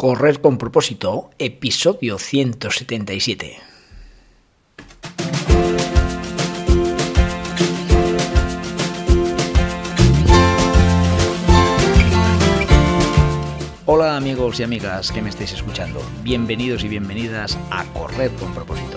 Correr con propósito, episodio 177. Hola amigos y amigas que me estáis escuchando, bienvenidos y bienvenidas a Correr con propósito,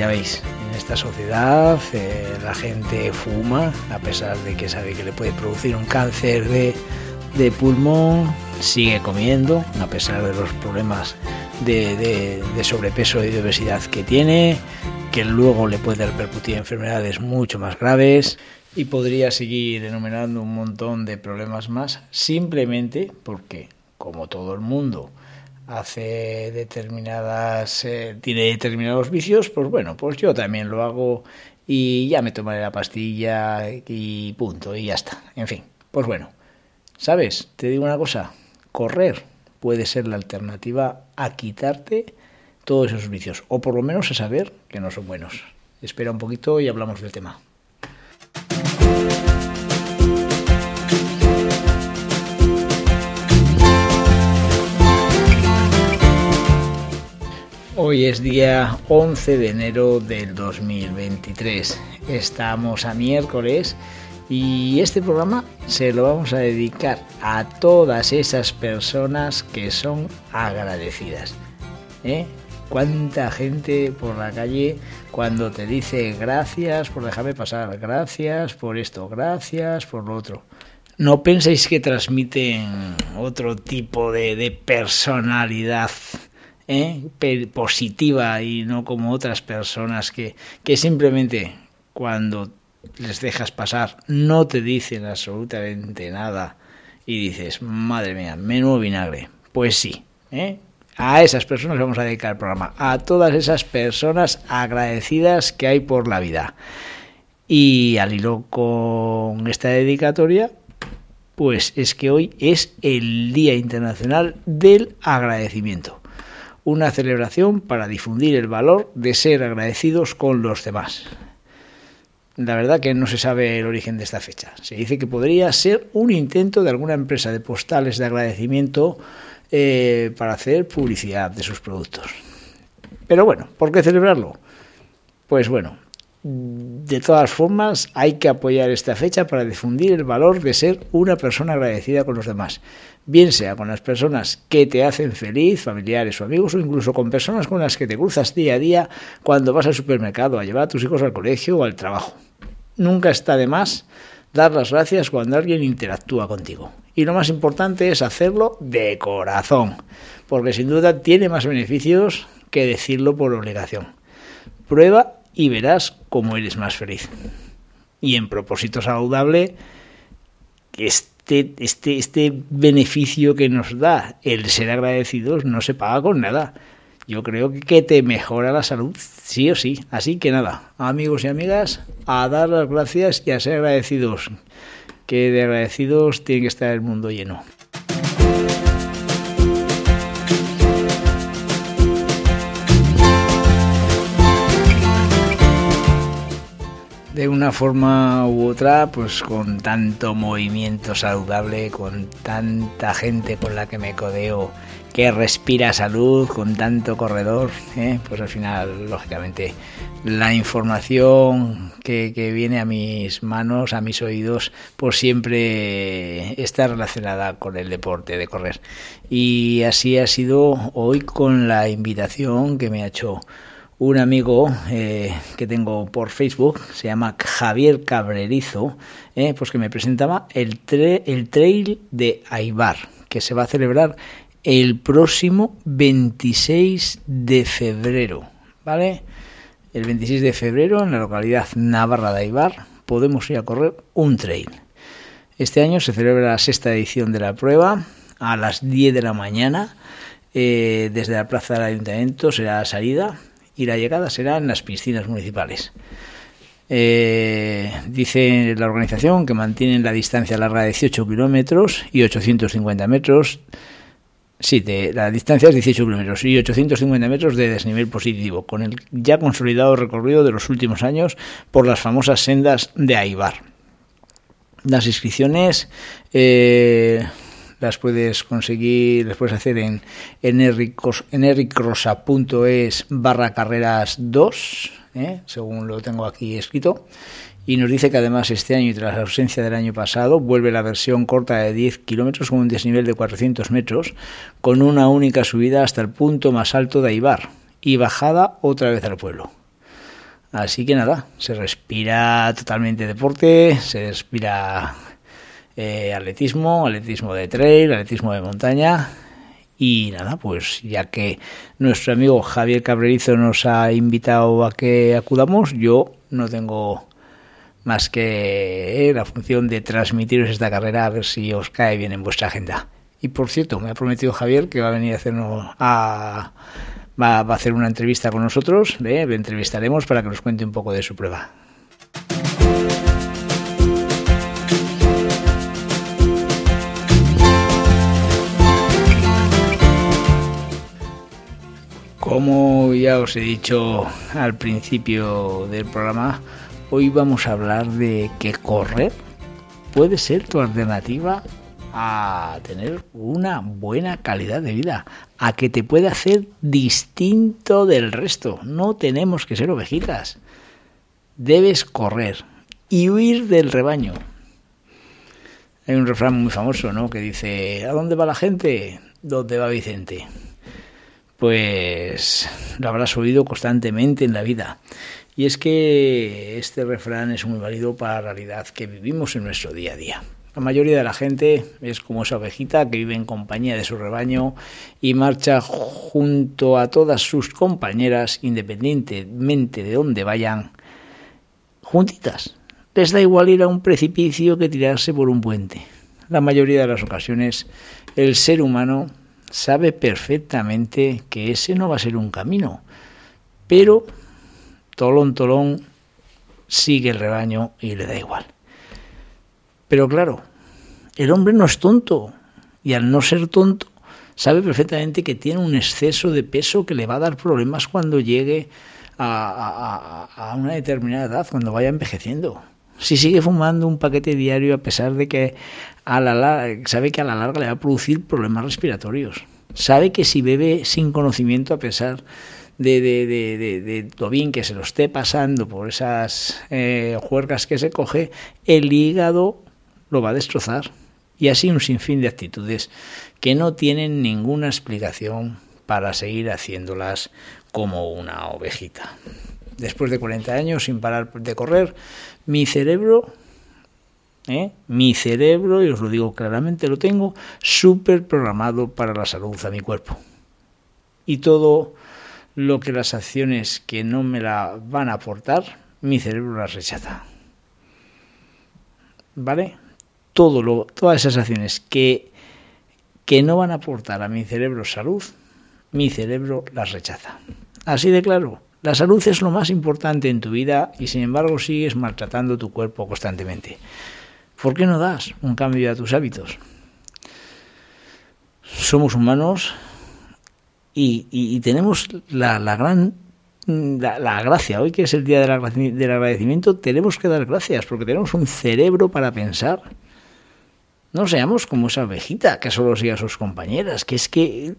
Ya veis, en esta sociedad eh, la gente fuma, a pesar de que sabe que le puede producir un cáncer de, de pulmón, sigue comiendo, a pesar de los problemas de, de sobrepeso y de obesidad que tiene, que luego le puede repercutir enfermedades mucho más graves y podría seguir enumerando un montón de problemas más simplemente porque, como todo el mundo hace determinadas, eh, tiene determinados vicios, pues bueno, pues yo también lo hago y ya me tomaré la pastilla y punto, y ya está. En fin, pues bueno, ¿sabes? Te digo una cosa, correr puede ser la alternativa a quitarte todos esos vicios, o por lo menos a saber que no son buenos. Espera un poquito y hablamos del tema. Hoy es día 11 de enero del 2023. Estamos a miércoles y este programa se lo vamos a dedicar a todas esas personas que son agradecidas. ¿Eh? ¿Cuánta gente por la calle cuando te dice gracias por dejarme pasar, gracias por esto, gracias por lo otro? No penséis que transmiten otro tipo de personalidad ¿eh? positiva y no como otras personas que, que simplemente cuando les dejas pasar no te dicen absolutamente nada y dices, madre mía, menudo vinagre. Pues sí, ¿eh? a esas personas vamos a dedicar el programa, a todas esas personas agradecidas que hay por la vida. Y al hilo con esta dedicatoria, pues es que hoy es el Día Internacional del Agradecimiento una celebración para difundir el valor de ser agradecidos con los demás. La verdad que no se sabe el origen de esta fecha. Se dice que podría ser un intento de alguna empresa de postales de agradecimiento eh, para hacer publicidad de sus productos. Pero bueno, ¿por qué celebrarlo? Pues bueno, de todas formas, hay que apoyar esta fecha para difundir el valor de ser una persona agradecida con los demás, bien sea con las personas que te hacen feliz, familiares o amigos, o incluso con personas con las que te cruzas día a día cuando vas al supermercado a llevar a tus hijos al colegio o al trabajo. Nunca está de más dar las gracias cuando alguien interactúa contigo. Y lo más importante es hacerlo de corazón, porque sin duda tiene más beneficios que decirlo por obligación. Prueba y verás cómo eres más feliz. Y en propósito saludable, este, este, este beneficio que nos da el ser agradecidos no se paga con nada. Yo creo que te mejora la salud, sí o sí. Así que nada, amigos y amigas, a dar las gracias y a ser agradecidos. Que de agradecidos tiene que estar el mundo lleno. De una forma u otra, pues con tanto movimiento saludable, con tanta gente con la que me codeo que respira salud, con tanto corredor, ¿eh? pues al final, lógicamente, la información que, que, viene a mis manos, a mis oídos, pues siempre está relacionada con el deporte de correr. Y así ha sido hoy con la invitación que me ha hecho un amigo eh, que tengo por Facebook, se llama Javier Cabrerizo, eh, pues que me presentaba el, el trail de Aibar, que se va a celebrar el próximo 26 de febrero, ¿vale? El 26 de febrero en la localidad navarra de Aibar podemos ir a correr un trail. Este año se celebra la sexta edición de la prueba, a las 10 de la mañana eh, desde la plaza del ayuntamiento será la salida y la llegada será en las piscinas municipales. Eh, dice la organización que mantienen la distancia larga de 18 kilómetros y 850 metros. Sí, la distancia es 18 kilómetros y 850 metros de desnivel positivo, con el ya consolidado recorrido de los últimos años por las famosas sendas de Aibar. Las inscripciones eh, las puedes conseguir, las puedes hacer en, en, ericrosa.es barra carreras 2, ¿eh? según lo tengo aquí escrito. Y nos dice que además este año y tras la ausencia del año pasado vuelve la versión corta de 10 kilómetros con un desnivel de 400 metros, con una única subida hasta el punto más alto de Aibar y bajada otra vez al pueblo. Así que nada, se respira totalmente deporte, se respira eh, atletismo, atletismo de trail, atletismo de montaña. Y nada, pues ya que nuestro amigo Javier Cabrerizo nos ha invitado a que acudamos, yo no tengo más que eh, la función de transmitiros esta carrera a ver si os cae bien en vuestra agenda. Y por cierto, me ha prometido Javier que va a venir a hacernos a, va, a hacer una entrevista con nosotros, ¿eh? le entrevistaremos para que nos cuente un poco de su prueba. Como ya os he dicho al principio del programa, hoy vamos a hablar de que correr puede ser tu alternativa a tener una buena calidad de vida, a que te puede hacer distinto del resto. No tenemos que ser ovejitas. Debes correr y huir del rebaño. Hay un refrán muy famoso, ¿no? Que dice, ¿a dónde va la gente? ¿Dónde va Vicente? Pues lo habrás oído constantemente en la vida. Y es que este refrán es muy válido para la realidad que vivimos en nuestro día a día. La mayoría de la gente es como esa ovejita que vive en compañía de su rebaño y marcha junto a todas sus compañeras, independientemente de dónde vayan, juntitas. Les da igual ir a un precipicio que tirarse por un puente. La mayoría de las ocasiones el ser humano sabe perfectamente que ese no va a ser un camino, pero Tolón Tolón sigue el rebaño y le da igual. Pero claro, el hombre no es tonto y al no ser tonto sabe perfectamente que tiene un exceso de peso que le va a dar problemas cuando llegue a, una determinada edad, cuando vaya envejeciendo si sigue fumando un paquete diario a pesar de que a la sabe que a la larga le va a producir problemas respiratorios. Sabe que si bebe sin conocimiento a pesar de, lo bien que se lo esté pasando por esas eh, que se coge, el hígado lo va a destrozar. Y así un sinfín de actitudes que no tienen ninguna explicación para seguir haciéndolas como una ovejita después de 40 años sin parar de correr, mi cerebro, ¿eh? mi cerebro, y os lo digo claramente, lo tengo súper programado para la salud a mi cuerpo. Y todo lo que las acciones que no me la van a aportar, mi cerebro las rechaza. ¿Vale? Todo lo, todas esas acciones que, que no van a aportar a mi cerebro salud, mi cerebro las rechaza. Así de claro. La salud es lo más importante en tu vida y sin embargo sigues maltratando tu cuerpo constantemente. ¿Por qué no das un cambio a tus hábitos? Somos humanos y, tenemos la, gran la, gracia. Hoy que es el día del agradecimiento, tenemos que dar gracias porque tenemos un cerebro para pensar. No seamos como esa ovejita que solo sigue a sus compañeras, que es que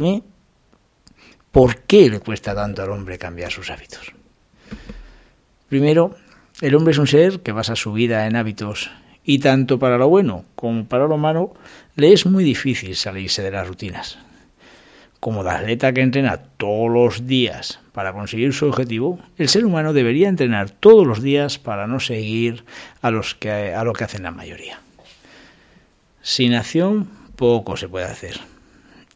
¿eh? ¿Por qué le cuesta tanto al hombre cambiar sus hábitos? Primero, el hombre es un ser que basa su vida en hábitos y tanto para lo bueno como para lo malo le es muy difícil salirse de las rutinas. Como la atleta que entrena todos los días para conseguir su objetivo, el ser humano debería entrenar todos los días para no seguir a, los que, a lo que hacen la mayoría. Sin acción poco se puede hacer.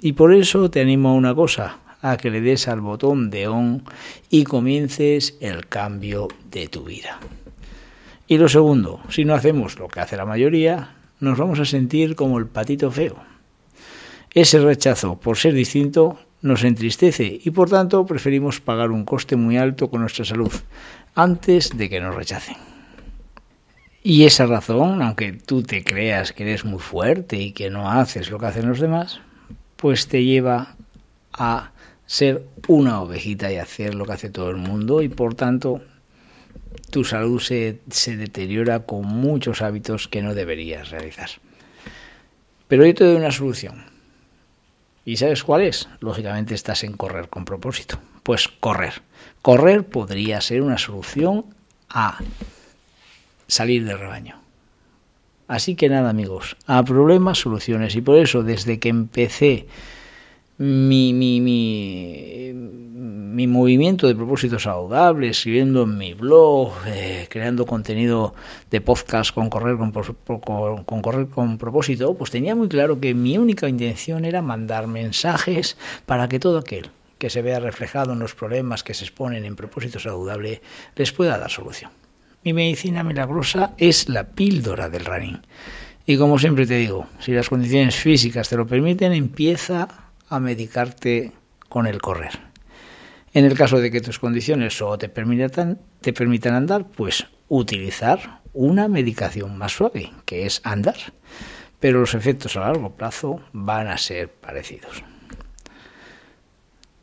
Y por eso te animo a una cosa, a que le des al botón de on y comiences el cambio de tu vida. Y lo segundo, si no hacemos lo que hace la mayoría, nos vamos a sentir como el patito feo. Ese rechazo por ser distinto nos entristece y por tanto preferimos pagar un coste muy alto con nuestra salud antes de que nos rechacen. Y esa razón, aunque tú te creas que eres muy fuerte y que no haces lo que hacen los demás, pues te lleva a ser una ovejita y hacer lo que hace todo el mundo y por tanto tu salud se, se deteriora con muchos hábitos que no deberías realizar. Pero yo te doy una solución. ¿Y sabes cuál es? Lógicamente estás en correr con propósito. Pues correr. Correr podría ser una solución a salir del rebaño. Así que nada amigos, a problemas soluciones. Y por eso desde que empecé mi, mi, mi, mi movimiento de propósito saludable, escribiendo en mi blog, eh, creando contenido de podcast con correr con, con, correr con propósito, pues tenía muy claro que mi única intención era mandar mensajes para que todo aquel que se vea reflejado en los problemas que se exponen en propósito saludable les pueda dar solución. Mi medicina milagrosa es la píldora del running. Y como siempre te digo, si las condiciones físicas te lo permiten, empieza a medicarte con el correr. En el caso de que tus condiciones o te permitan, te permitan andar, pues utilizar una medicación más suave, que es andar. Pero los efectos a largo plazo van a ser parecidos.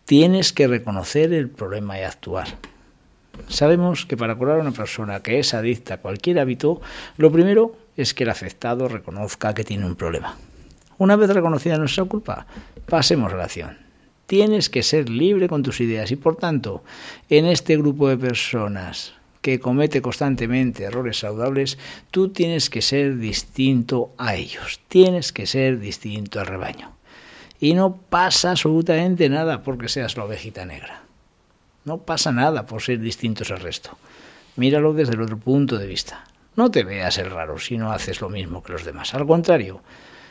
Tienes que reconocer el problema y actuar. Sabemos que para curar a una persona que es adicta a cualquier hábito, lo primero es que el afectado reconozca que tiene un problema. Una vez reconocida nuestra culpa, pasemos la acción. Tienes que ser libre con tus ideas y por tanto, en este grupo de personas que comete constantemente errores saludables, tú tienes que ser distinto a ellos, tienes que ser distinto al rebaño. Y no pasa absolutamente nada porque seas la ovejita negra. No pasa nada por ser distintos al resto. Míralo desde el otro punto de vista. No te veas el raro si no haces lo mismo que los demás. Al contrario,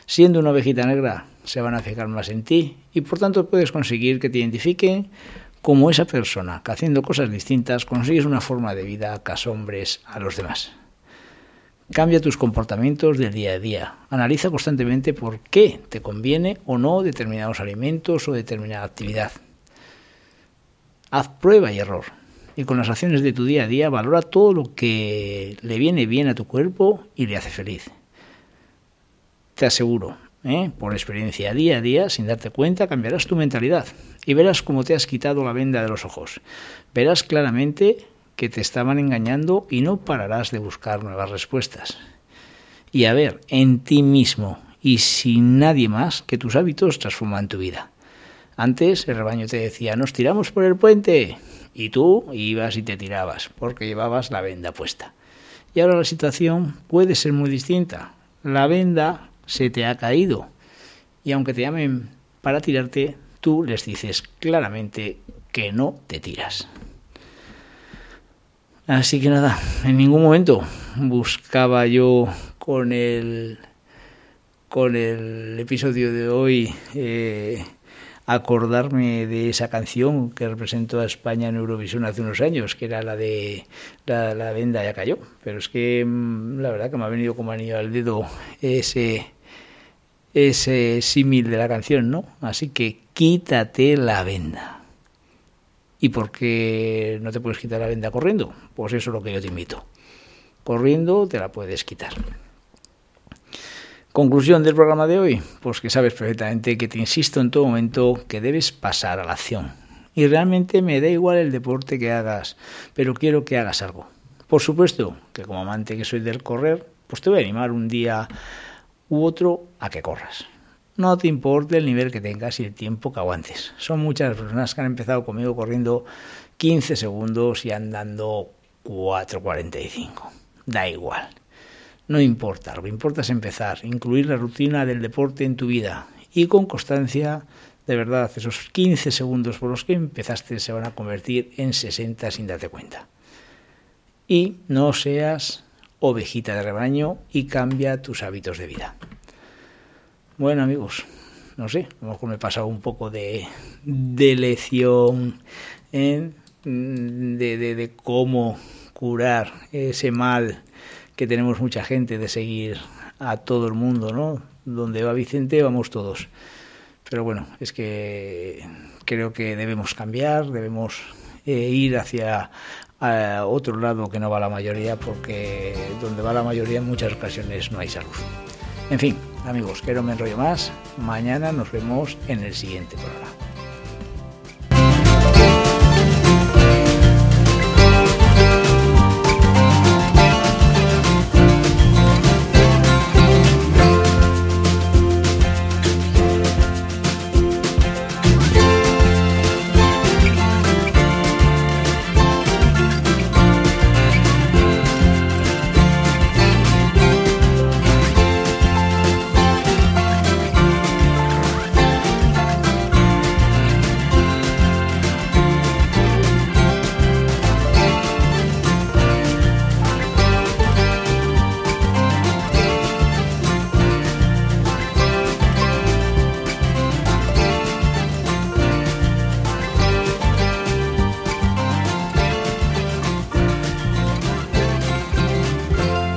siendo una ovejita negra, se van a fijar más en ti y por tanto puedes conseguir que te identifiquen como esa persona que haciendo cosas distintas consigues una forma de vida que asombres a los demás. Cambia tus comportamientos del día a día. Analiza constantemente por qué te conviene o no determinados alimentos o determinada actividad. Haz prueba y error. Y con las acciones de tu día a día valora todo lo que le viene bien a tu cuerpo y le hace feliz. Te aseguro, ¿eh? por experiencia día a día, sin darte cuenta, cambiarás tu mentalidad y verás cómo te has quitado la venda de los ojos. Verás claramente que te estaban engañando y no pararás de buscar nuevas respuestas. Y a ver, en ti mismo y sin nadie más, que tus hábitos transforman tu vida. Antes el rebaño te decía, nos tiramos por el puente. Y tú ibas y te tirabas, porque llevabas la venda puesta. Y ahora la situación puede ser muy distinta. La venda se te ha caído. Y aunque te llamen para tirarte, tú les dices claramente que no te tiras. Así que nada, en ningún momento buscaba yo con el con el episodio de hoy eh, acordarme de esa canción que representó a España en Eurovisión hace unos años, que era la de La, la venda ya cayó. Pero es que mm, la verdad que me ha venido como anillo al dedo ese, ese símil de la canción, ¿no? Así que quítate la venda. ¿Y por qué no te puedes quitar la venda corriendo? Pues eso es lo que yo te invito. Corriendo te la puedes quitar. Conclusión del programa de hoy, pues que sabes perfectamente que te insisto en todo momento que debes pasar a la acción. Y realmente me da igual el deporte que hagas, pero quiero que hagas algo. Por supuesto que como amante que soy del correr, pues te voy a animar un día u otro a que corras. No te importe el nivel que tengas y el tiempo que aguantes. Son muchas personas que han empezado conmigo corriendo 15 segundos y andando 4.45. Da igual no importa, lo que importa es empezar, incluir la rutina del deporte en tu vida y con constancia, de verdad, esos 15 segundos por los que empezaste se van a convertir en 60 sin darte cuenta. Y no seas ovejita de rebaño y cambia tus hábitos de vida. Bueno amigos, no sé, a lo mejor me he pasado un poco de, de lección ¿eh? de, de, de cómo curar ese mal que tenemos mucha gente de seguir a todo el mundo, ¿no? Donde va Vicente vamos todos. Pero bueno, es que creo que debemos cambiar, debemos eh, ir hacia otro lado que no va la mayoría, porque donde va la mayoría en muchas ocasiones no hay salud. En fin, amigos, que no me enrollo más. Mañana nos vemos en el siguiente programa.